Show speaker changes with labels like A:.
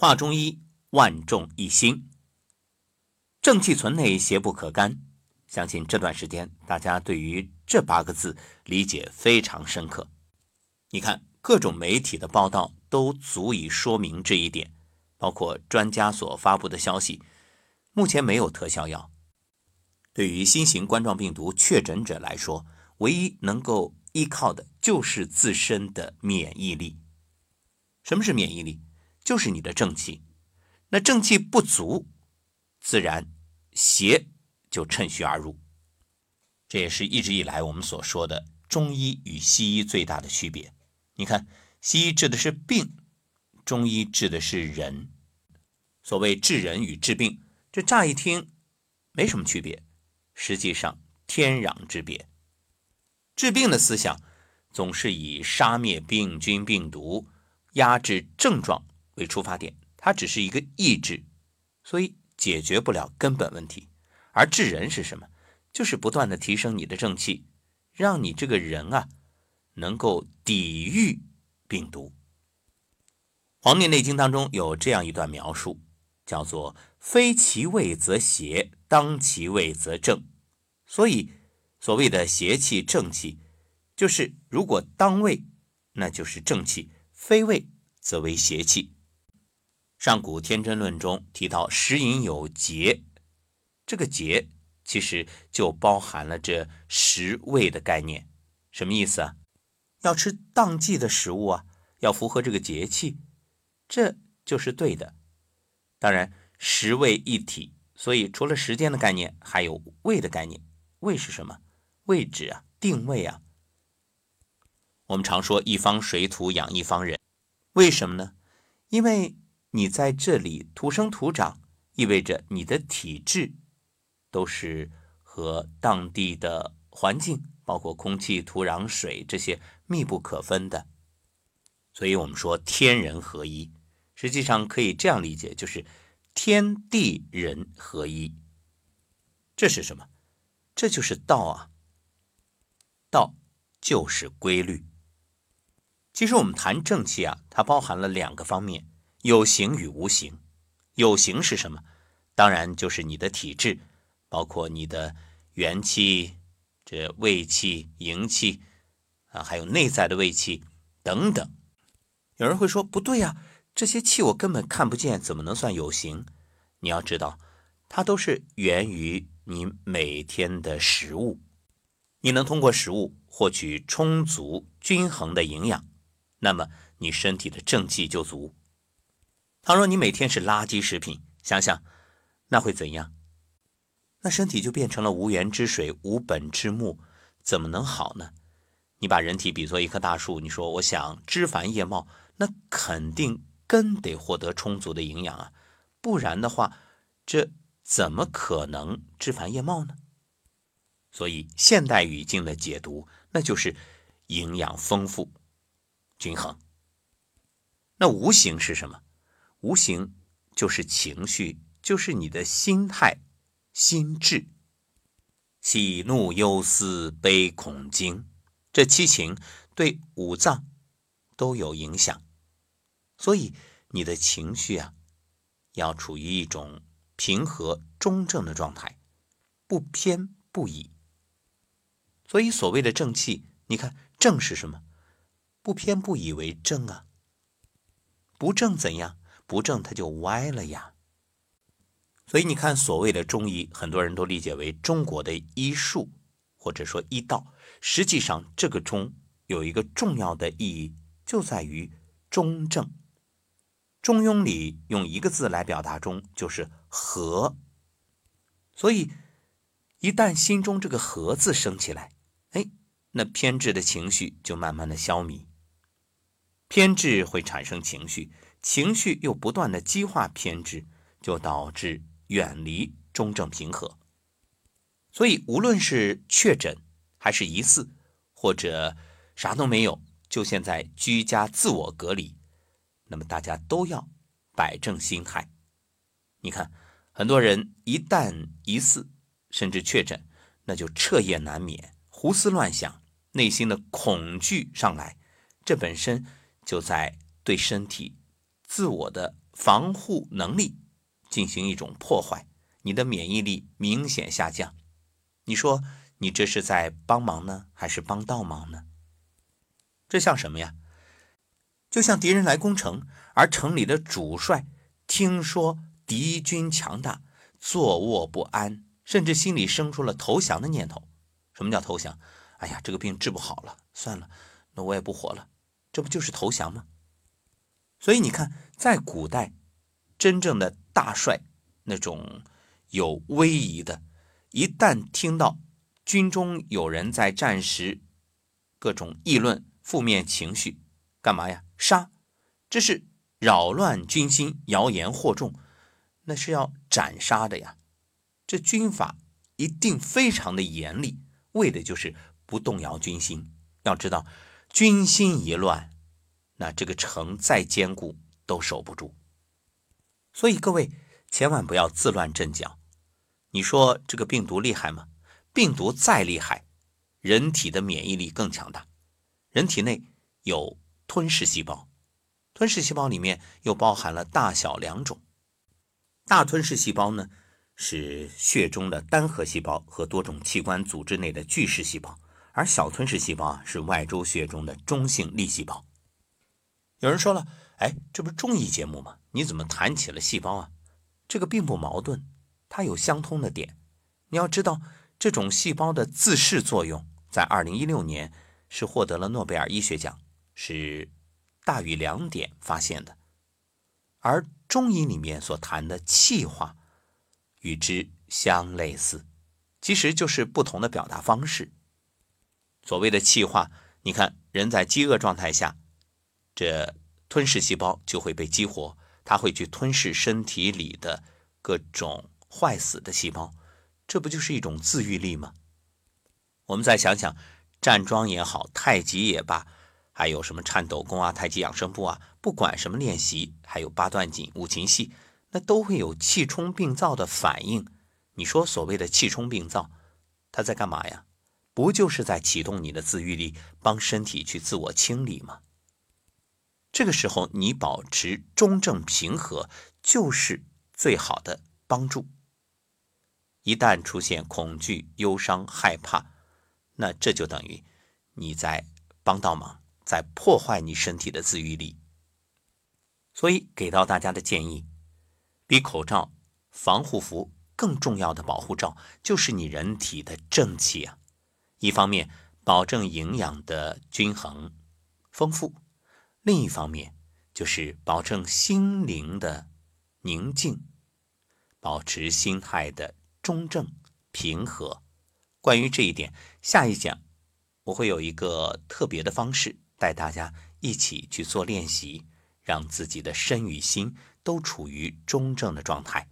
A: 化中医，万众一心。正气存内，邪不可干。相信这段时间大家对于这八个字理解非常深刻。你看，各种媒体的报道都足以说明这一点，包括专家所发布的消息。目前没有特效药。对于新型冠状病毒确诊者来说，唯一能够依靠的就是自身的免疫力。什么是免疫力？就是你的正气，那正气不足，自然邪就趁虚而入。这也是一直以来我们所说的中医与西医最大的区别。你看，西医治的是病，中医治的是人。所谓治人与治病，这乍一听没什么区别，实际上天壤之别。治病的思想总是以杀灭病菌病毒、压制症状。为出发点，它只是一个意志，所以解决不了根本问题。而治人是什么？就是不断的提升你的正气，让你这个人啊能够抵御病毒。《黄帝内经》当中有这样一段描述，叫做“非其位则邪，当其位则正”。所以，所谓的邪气、正气，就是如果当位，那就是正气；非位，则为邪气。上古天真论中提到食饮有节，这个节其实就包含了这食味的概念。什么意思啊？要吃当季的食物啊，要符合这个节气，这就是对的。当然，食味一体，所以除了时间的概念，还有味的概念。味是什么？位置啊，定位啊。我们常说一方水土养一方人，为什么呢？因为。你在这里土生土长，意味着你的体质都是和当地的环境，包括空气、土壤、水这些密不可分的。所以，我们说天人合一，实际上可以这样理解，就是天地人合一。这是什么？这就是道啊！道就是规律。其实我们谈正气啊，它包含了两个方面。有形与无形，有形是什么？当然就是你的体质，包括你的元气、这胃气、营气啊，还有内在的胃气等等。有人会说不对呀，这些气我根本看不见，怎么能算有形？你要知道，它都是源于你每天的食物。你能通过食物获取充足均衡的营养，那么你身体的正气就足。倘若你每天是垃圾食品，想想那会怎样？那身体就变成了无源之水、无本之木，怎么能好呢？你把人体比作一棵大树，你说我想枝繁叶茂，那肯定根得获得充足的营养啊，不然的话，这怎么可能枝繁叶茂呢？所以现代语境的解读，那就是营养丰富、均衡。那无形是什么？无形就是情绪，就是你的心态、心智。喜怒忧思悲恐惊，这七情对五脏都有影响，所以你的情绪啊，要处于一种平和中正的状态，不偏不倚。所以所谓的正气，你看正是什么？不偏不倚为正啊，不正怎样？不正，它就歪了呀。所以你看，所谓的中医，很多人都理解为中国的医术，或者说医道。实际上，这个“中”有一个重要的意义，就在于中正。《中庸》里用一个字来表达“中”，就是“和”。所以，一旦心中这个“和”字升起来，哎，那偏执的情绪就慢慢的消弭。偏执会产生情绪。情绪又不断的激化偏执，就导致远离中正平和。所以，无论是确诊还是疑似，或者啥都没有，就现在居家自我隔离，那么大家都要摆正心态。你看，很多人一旦疑似甚至确诊，那就彻夜难眠，胡思乱想，内心的恐惧上来，这本身就在对身体。自我的防护能力进行一种破坏，你的免疫力明显下降。你说你这是在帮忙呢，还是帮倒忙呢？这像什么呀？就像敌人来攻城，而城里的主帅听说敌军强大，坐卧不安，甚至心里生出了投降的念头。什么叫投降？哎呀，这个病治不好了，算了，那我也不活了，这不就是投降吗？所以你看，在古代，真正的大帅，那种有威仪的，一旦听到军中有人在战时各种议论、负面情绪，干嘛呀？杀！这是扰乱军心、谣言惑众，那是要斩杀的呀。这军法一定非常的严厉，为的就是不动摇军心。要知道，军心一乱，那这个城再坚固都守不住。所以各位千万不要自乱阵脚。你说这个病毒厉害吗？病毒再厉害，人体的免疫力更强大。人体内有。吞噬细胞，吞噬细胞里面又包含了大小两种。大吞噬细胞呢，是血中的单核细胞和多种器官组织内的巨噬细胞，而小吞噬细胞啊，是外周血中的中性粒细胞。有人说了，哎，这不是综艺节目吗？你怎么谈起了细胞啊？这个并不矛盾，它有相通的点。你要知道，这种细胞的自噬作用，在二零一六年是获得了诺贝尔医学奖。是大于两点发现的，而中医里面所谈的气化与之相类似，其实就是不同的表达方式。所谓的气化，你看人在饥饿状态下，这吞噬细胞就会被激活，它会去吞噬身体里的各种坏死的细胞，这不就是一种自愈力吗？我们再想想，站桩也好，太极也罢。还有什么颤抖功啊、太极养生步啊，不管什么练习，还有八段锦、五禽戏，那都会有气冲病灶的反应。你说所谓的气冲病灶，它在干嘛呀？不就是在启动你的自愈力，帮身体去自我清理吗？这个时候你保持中正平和，就是最好的帮助。一旦出现恐惧、忧伤、害怕，那这就等于你在帮倒忙。在破坏你身体的自愈力，所以给到大家的建议，比口罩、防护服更重要的保护罩，就是你人体的正气啊！一方面保证营养的均衡丰富，另一方面就是保证心灵的宁静，保持心态的中正平和。关于这一点，下一讲我会有一个特别的方式。带大家一起去做练习，让自己的身与心都处于中正的状态。